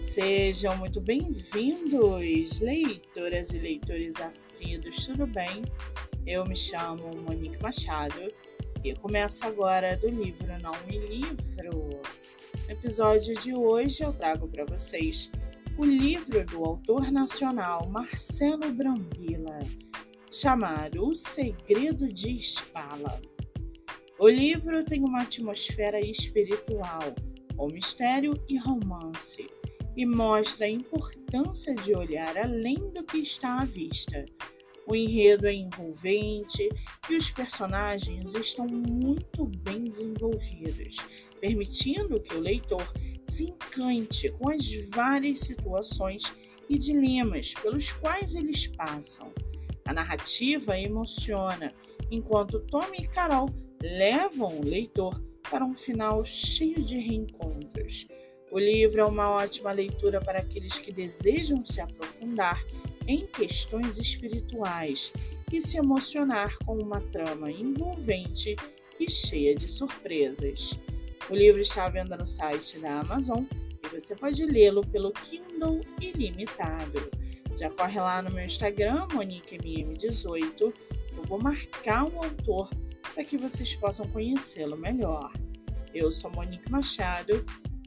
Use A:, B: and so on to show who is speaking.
A: Sejam muito bem-vindos, leitoras e leitores assíduos, tudo bem? Eu me chamo Monique Machado e começo agora do livro Não Me Livro. No episódio de hoje eu trago para vocês o livro do autor nacional Marcelo Brambila, chamado O Segredo de Spala. O livro tem uma atmosfera espiritual, com mistério e romance e mostra a importância de olhar além do que está à vista. O enredo é envolvente e os personagens estão muito bem desenvolvidos, permitindo que o leitor se encante com as várias situações e dilemas pelos quais eles passam. A narrativa emociona, enquanto Tommy e Carol levam o leitor para um final cheio de reencontros. O livro é uma ótima leitura para aqueles que desejam se aprofundar em questões espirituais e se emocionar com uma trama envolvente e cheia de surpresas. O livro está à venda no site da Amazon e você pode lê-lo pelo Kindle Ilimitado. Já corre lá no meu Instagram, MoniqueMM18. Eu vou marcar o autor para que vocês possam conhecê-lo melhor. Eu sou Monique Machado